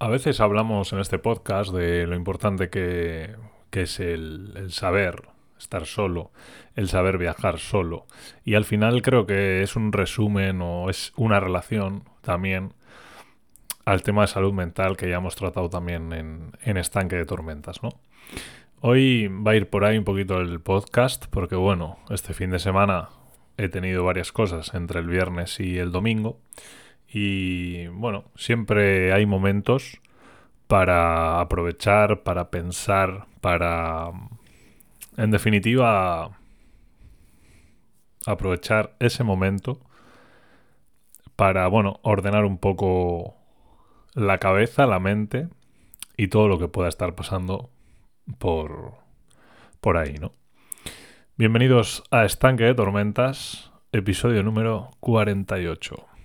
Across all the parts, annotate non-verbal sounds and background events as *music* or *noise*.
A veces hablamos en este podcast de lo importante que, es el, el, saber estar solo, el saber viajar solo. Y al final creo que es un resumen o es una relación también al tema de salud mental que ya hemos tratado también en, en Estanque de Tormentas, ¿no? Hoy va a ir por ahí un poquito el podcast porque bueno, este fin de semana he tenido varias cosas entre el viernes y el domingo y bueno, siempre hay momentos para aprovechar, para pensar, para, en definitiva, aprovechar ese momento para, bueno, ordenar un poco la cabeza, la mente y todo lo que pueda estar pasando por, por ahí, ¿no? Bienvenidos a Estanque de Tormentas, episodio número 48.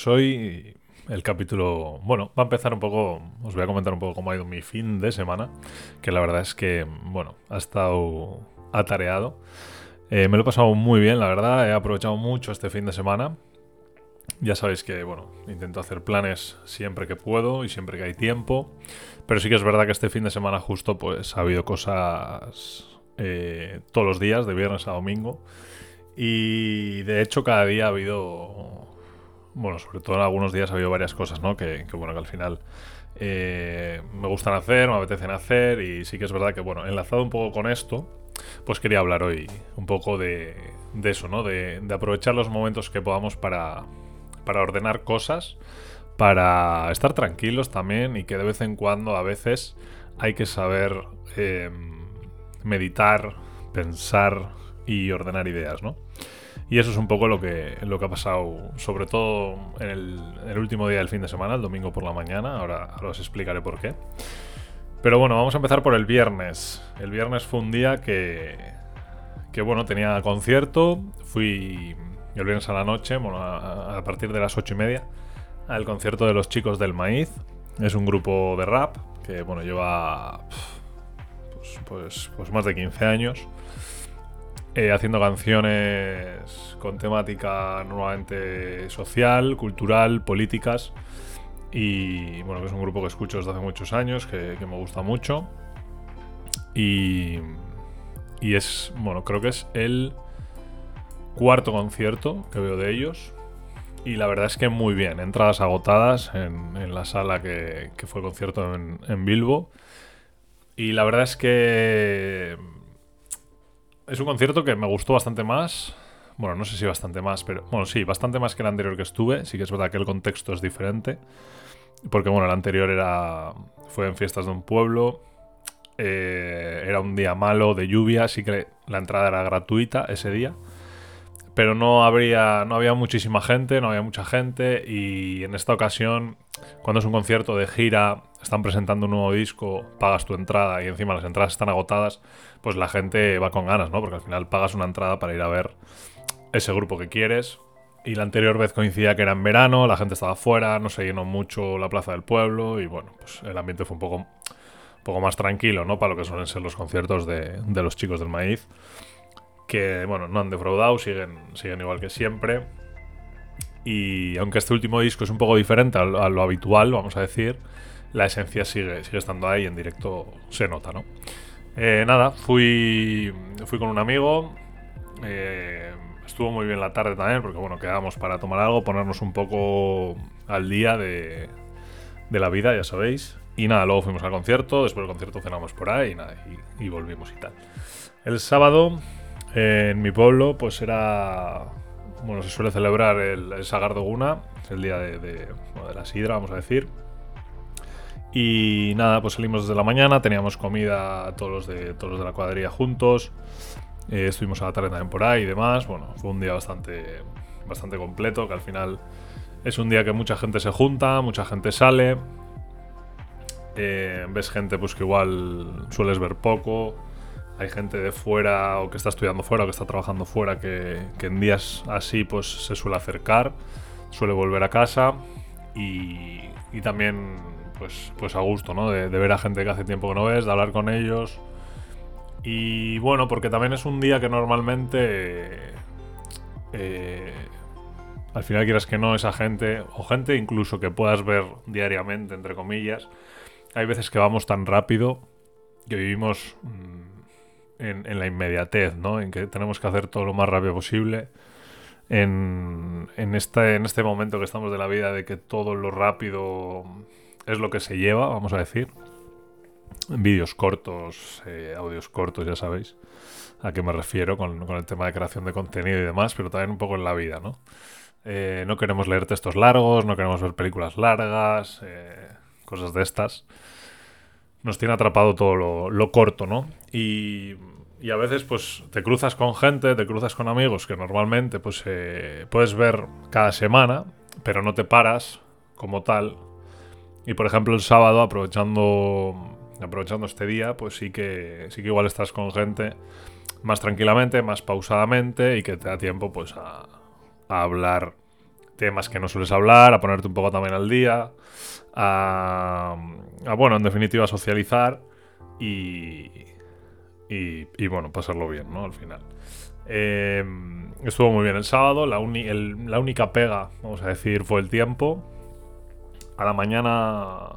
Pues hoy el capítulo, bueno, va a empezar un poco, os voy a comentar un poco cómo ha ido mi fin de semana, que la verdad es que, bueno, ha estado atareado. Eh, me lo he pasado muy bien, la verdad, he aprovechado mucho este fin de semana. Ya sabéis que, bueno, intento hacer planes siempre que puedo y siempre que hay tiempo, pero sí que es verdad que este fin de semana justo, pues ha habido cosas eh, todos los días, de viernes a domingo, y de hecho cada día ha habido bueno, sobre todo en algunos días ha habido varias cosas, ¿no? Que, bueno, que al final eh, me gustan hacer, me apetecen hacer y sí que es verdad que, bueno, enlazado un poco con esto, pues quería hablar hoy un poco de, de eso, ¿no? De, aprovechar los momentos que podamos para, para ordenar cosas, para estar tranquilos también y que de vez en cuando a veces hay que saber eh, meditar, pensar y ordenar ideas, ¿no? Y eso es un poco lo que, lo que ha pasado, sobre todo en el, último día del fin de semana, el domingo por la mañana. Ahora, ahora, os explicaré por qué. Pero bueno, vamos a empezar por el viernes. El viernes fue un día que, que bueno, tenía concierto. Fui el viernes a la noche, bueno, a, a partir de las ocho y media, al concierto de los chicos del maíz. Es un grupo de rap que, bueno, lleva pues, pues, pues más de 15 años. Eh, haciendo canciones con temática normalmente social, cultural, políticas. Y bueno, que es un grupo que escucho desde hace muchos años, que, me gusta mucho. Y, y, es, bueno, creo que es el cuarto concierto que veo de ellos. Y la verdad es que muy bien, entradas agotadas en, en la sala que, que, fue el concierto en, en Bilbo. Y la verdad es que es un concierto que me gustó bastante más. Bueno, no sé si bastante más, pero. Bueno, sí, bastante más que el anterior que estuve. Sí que es verdad que el contexto es diferente. Porque, bueno, el anterior era. Fue en fiestas de un pueblo. Eh, era un día malo de lluvia, así que la entrada era gratuita ese día. Pero no habría. No había muchísima gente, no había mucha gente. Y en esta ocasión, cuando es un concierto de gira, están presentando un nuevo disco, pagas tu entrada y encima las entradas están agotadas, pues la gente va con ganas, ¿no? Porque al final pagas una entrada para ir a ver ese grupo que quieres. Y la anterior vez coincidía que era en verano, la gente estaba fuera, no se llenó mucho la plaza del pueblo y bueno, pues el ambiente fue un poco, un poco más tranquilo, ¿no? Para lo que suelen ser los conciertos de, de los chicos del maíz. Que, bueno, no han defraudado, siguen, siguen igual que siempre. Y aunque este último disco es un poco diferente a lo, habitual, vamos a decir, la esencia sigue, sigue estando ahí, en directo se nota, ¿no? Eh, nada, fui, fui con un amigo, eh, estuvo muy bien la tarde también, porque bueno, quedamos para tomar algo, ponernos un poco al día de, de la vida, ya sabéis. Y nada, luego fuimos al concierto, después del concierto cenamos por ahí y, nada, y, volvimos y tal. El sábado, en mi pueblo, pues era bueno, se suele celebrar el, el Sagardo Guna, el día de, la sidra, vamos a decir. Y nada, pues salimos desde la mañana, teníamos comida todos los de, todos de la cuadrilla juntos. Eh, estuvimos a la tarde también por ahí y demás. Bueno, fue un día bastante, bastante completo, que al final es un día que mucha gente se junta, mucha gente sale. Eh, ves gente pues que igual sueles ver poco. Hay gente de fuera o que está estudiando fuera o que está trabajando fuera que, en días así pues se suele acercar, suele volver a casa y, y también pues, pues a gusto, ¿no? De, ver a gente que hace tiempo que no ves, de hablar con ellos. Y bueno, porque también es un día que normalmente... Eh, al final quieras que no, esa gente, o gente incluso que puedas ver diariamente, entre comillas, hay veces que vamos tan rápido que vivimos mm, en, la inmediatez, ¿no? En que tenemos que hacer todo lo más rápido posible. En, en, este, en este momento que estamos de la vida de que todo lo rápido es lo que se lleva, vamos a decir. Vídeos cortos, eh, audios cortos, ya sabéis a qué me refiero con, con el tema de creación de contenido y demás, pero también un poco en la vida, ¿no? Eh, no queremos leer textos largos, no queremos ver películas largas, eh, cosas de estas. Nos tiene atrapado todo lo, corto, ¿no? Y, a veces pues te cruzas con gente, te cruzas con amigos que normalmente pues eh, puedes ver cada semana, pero no te paras como tal. Y por ejemplo el sábado, aprovechando, aprovechando este día, pues sí que, sí que igual estás con gente más tranquilamente, más pausadamente y que te da tiempo pues a, a hablar temas que no sueles hablar, a ponerte un poco también al día, a, bueno, en definitiva, a socializar y, y, bueno, pasarlo bien, ¿no? Al final. Eh, estuvo muy bien el sábado, la, única pega, vamos a decir, fue el tiempo. A la mañana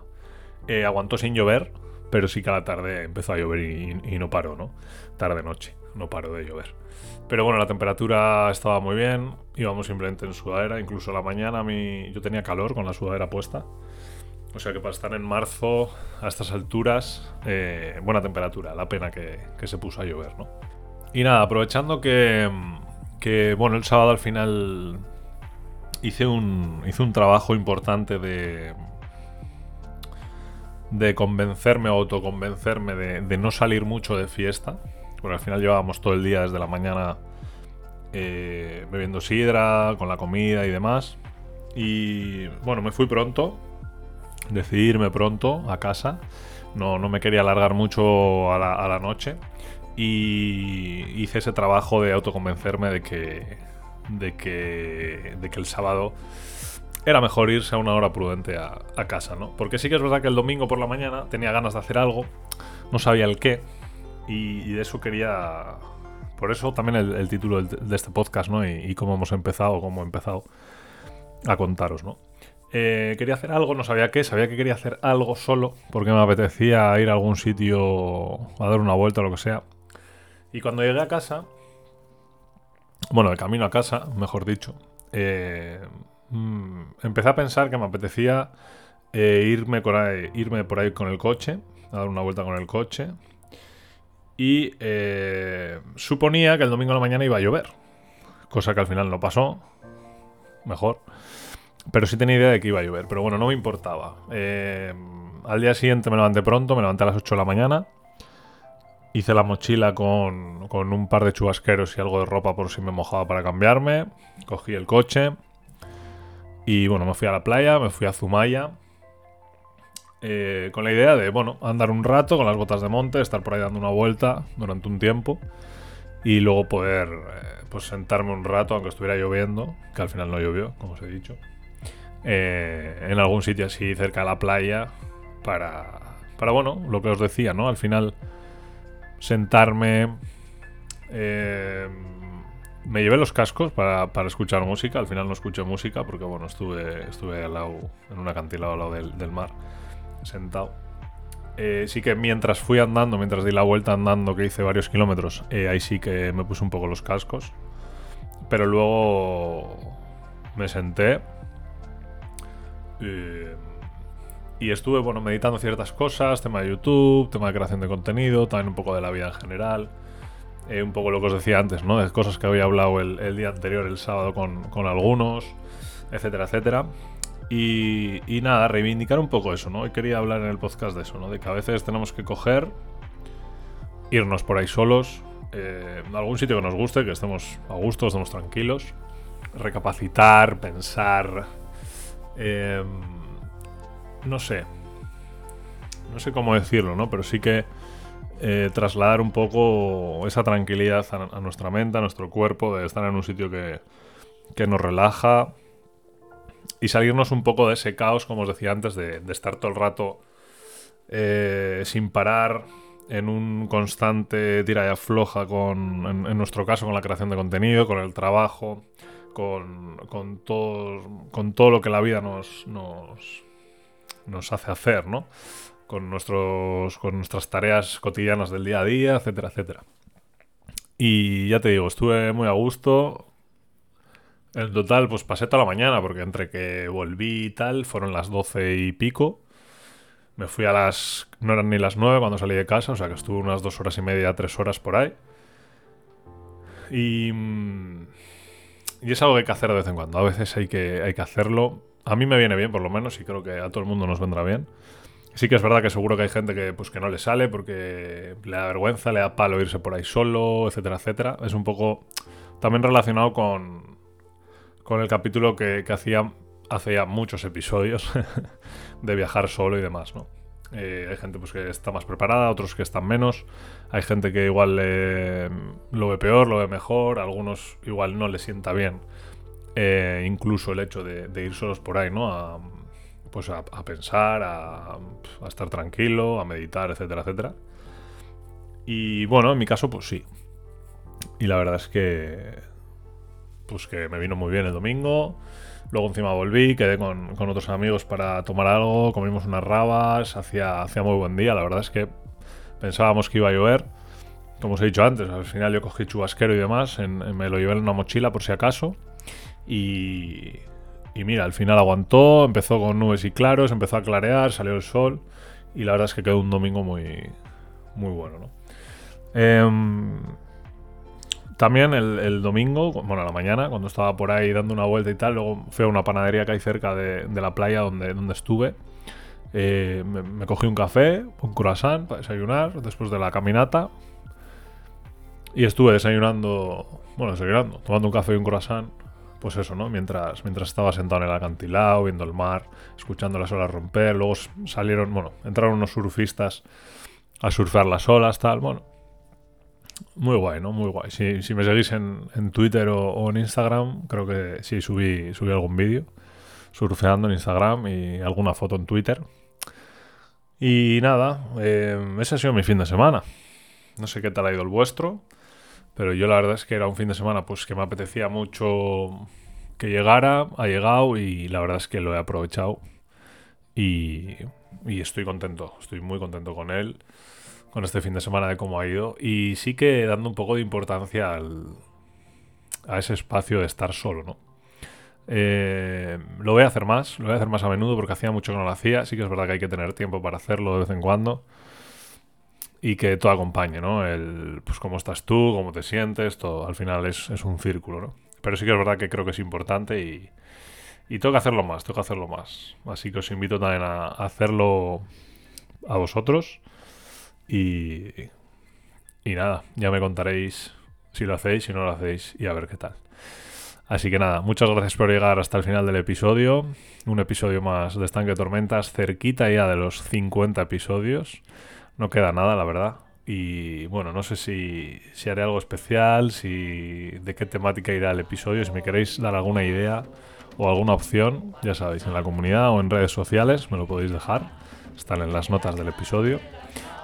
eh, aguantó sin llover, pero sí que a la tarde empezó a llover y, y no paró, ¿no? Tarde-noche, no paró de llover. Pero bueno, la temperatura estaba muy bien, íbamos simplemente en sudadera, incluso a la mañana a mí, yo tenía calor con la sudadera puesta. O sea que para estar en marzo a estas alturas, eh, buena temperatura, la pena que, se puso a llover, ¿no? Y nada, aprovechando que, bueno, el sábado al final hice un, hice un trabajo importante de, de convencerme o autoconvencerme de, de no salir mucho de fiesta porque al final llevábamos todo el día desde la mañana eh, bebiendo sidra, con la comida y demás. Y bueno, me fui pronto, decidí irme pronto a casa. No, no me quería alargar mucho a la, noche. Y hice ese trabajo de autoconvencerme de que, de que, de que el sábado era mejor irse a una hora prudente a, casa, ¿no? Porque sí que es verdad que el domingo por la mañana tenía ganas de hacer algo, no sabía el qué, y, de eso quería. Por eso también el, título de este podcast, ¿no? Y, cómo hemos empezado, cómo he empezado a contaros, ¿no? Eh, quería hacer algo, no sabía qué, sabía que quería hacer algo solo, porque me apetecía ir a algún sitio a dar una vuelta o lo que sea. Y cuando llegué a casa, bueno, de camino a casa, mejor dicho, eh, mm, empecé a pensar que me apetecía eh, irme, irme por ahí con el coche, a dar una vuelta con el coche, y eh, suponía que el domingo a la mañana iba a llover, cosa que al final no pasó, mejor, pero sí tenía idea de que iba a llover, pero bueno, no me importaba. Eh, al día siguiente me levanté pronto, me levanté a las 8 de la mañana, hice la mochila con, con un par de chubasqueros y algo de ropa por si me mojaba para cambiarme, cogí el coche y bueno, me fui a la playa, me fui a Zumaya. Eh, con la idea de, bueno, andar un rato con las botas de monte, estar por ahí dando una vuelta durante un tiempo y luego poder eh, pues sentarme un rato, aunque estuviera lloviendo, que al final no llovió, como os he dicho, eh, en algún sitio así cerca de la playa para, para, bueno, lo que os decía, ¿no? Al final sentarme... me llevé los cascos para, escuchar música, al final no escuché música porque, bueno, estuve, estuve al lado, en un acantilado al lado del mar sentado. Eh, sí que mientras fui andando, mientras di la vuelta andando, que hice varios kilómetros, eh, ahí sí que me puse un poco los cascos. Pero luego me senté eh, y estuve bueno, meditando ciertas cosas, tema de YouTube, tema de creación de contenido, también un poco de la vida en general. un poco lo que os decía antes, ¿no? De cosas que había hablado el, día anterior, el sábado, con, con algunos, etcétera, etcétera. Y, y, nada, reivindicar un poco eso, ¿no? Hoy quería hablar en el podcast de eso, ¿no? De que a veces tenemos que coger, irnos por ahí solos, eh, a algún sitio que nos guste, que estemos a gusto, estemos tranquilos, recapacitar, pensar, eh, no sé, no sé cómo decirlo, ¿no? Pero sí que eh, trasladar un poco esa tranquilidad a, nuestra mente, a nuestro cuerpo, de estar en un sitio que, que nos relaja y salirnos un poco de ese caos, como os decía antes, de, estar todo el rato eh, sin parar en un constante tira y afloja con, en, nuestro caso, con la creación de contenido, con el trabajo, con, con, todo, con todo lo que la vida nos, nos, nos hace hacer, ¿no? Con, nuestros, con nuestras tareas cotidianas del día a día, etcétera, etcétera. Y ya te digo, estuve muy a gusto. En total, pues pasé toda la mañana, porque entre que volví y tal, fueron las doce y pico. Me fui a las... no eran ni las nueve cuando salí de casa, o sea que estuve unas dos horas y media, tres horas por ahí. Y... Y es algo que hay que hacer de vez en cuando. A veces hay que, hay que hacerlo. A mí me viene bien, por lo menos, y creo que a todo el mundo nos vendrá bien. Sí que es verdad que seguro que hay gente que, pues, que no le sale porque le da vergüenza, le da palo irse por ahí solo, etcétera, etcétera. Es un poco también relacionado con, con el capítulo que, que hacía hace ya muchos episodios *laughs* de viajar solo y demás, ¿no? Eh, hay gente pues, que está más preparada, otros que están menos. Hay gente que igual lo ve peor, lo ve mejor. algunos igual no le sienta bien. Eh, incluso el hecho de, ir solos por ahí, ¿no? A, pues a, pensar, a, estar tranquilo, a meditar, etcétera, etcétera. Y bueno, en mi caso, pues sí. Y la verdad es que. Pues que me vino muy bien el domingo. Luego encima volví, quedé con, otros amigos para tomar algo, comimos unas rabas, hacía, hacía muy buen día. La verdad es que pensábamos que iba a llover. Como os he dicho antes, al final yo cogí chubasquero y demás, me lo llevé en una mochila por si acaso. Y, y mira, al final aguantó, empezó con nubes y claros, empezó a clarear, salió el sol y la verdad es que quedó un domingo muy, muy bueno, ¿no? Em, también el, domingo, bueno, a la mañana, cuando estaba por ahí dando una vuelta y tal, luego fui a una panadería que hay cerca de, la playa donde, donde estuve. Eh, me, cogí un café, un croissant para desayunar después de la caminata. Y estuve desayunando, bueno, desayunando, tomando un café y un croissant pues eso, ¿no? Mientras, mientras estaba sentado en el acantilado, viendo el mar, escuchando las olas romper, luego salieron, bueno, entraron unos surfistas a surfear las olas, tal, bueno. Muy guay, ¿no? Muy guay. Si, me seguís en, Twitter o, en Instagram, creo que sí subí, subí algún vídeo surfeando en Instagram y alguna foto en Twitter. Y nada, eh, ese ha sido mi fin de semana. No sé qué tal ha ido el vuestro. Pero yo la verdad es que era un fin de semana pues que me apetecía mucho que llegara, ha llegado y la verdad es que lo he aprovechado y, y estoy contento, estoy muy contento con él, con este fin de semana de cómo ha ido y sí que dando un poco de importancia al, a ese espacio de estar solo, ¿no? Eh, lo voy a hacer más, lo voy a hacer más a menudo porque hacía mucho que no lo hacía, sí que es verdad que hay que tener tiempo para hacerlo de vez en cuando y que todo acompañe, ¿no? El, pues cómo estás tú, cómo te sientes, todo al final es, un círculo, ¿no? Pero sí que es verdad que creo que es importante y, y tengo que hacerlo más, tengo que hacerlo más. Así que os invito también a, hacerlo a vosotros y, y nada, ya me contaréis si lo hacéis, si no lo hacéis y a ver qué tal. Así que nada, muchas gracias por llegar hasta el final del episodio. Un episodio más de Estanque Tormentas, cerquita ya de los 50 episodios. No queda nada, la verdad. Y bueno, no sé si, si haré algo especial, si de qué temática irá el episodio. Si me queréis dar alguna idea o alguna opción, ya sabéis, en la comunidad o en redes sociales, me lo podéis dejar. Están en las notas del episodio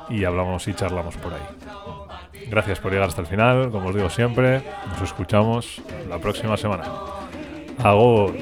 y hablamos y charlamos por ahí. Gracias por llegar hasta el final, como os digo siempre, nos escuchamos la próxima semana. Hago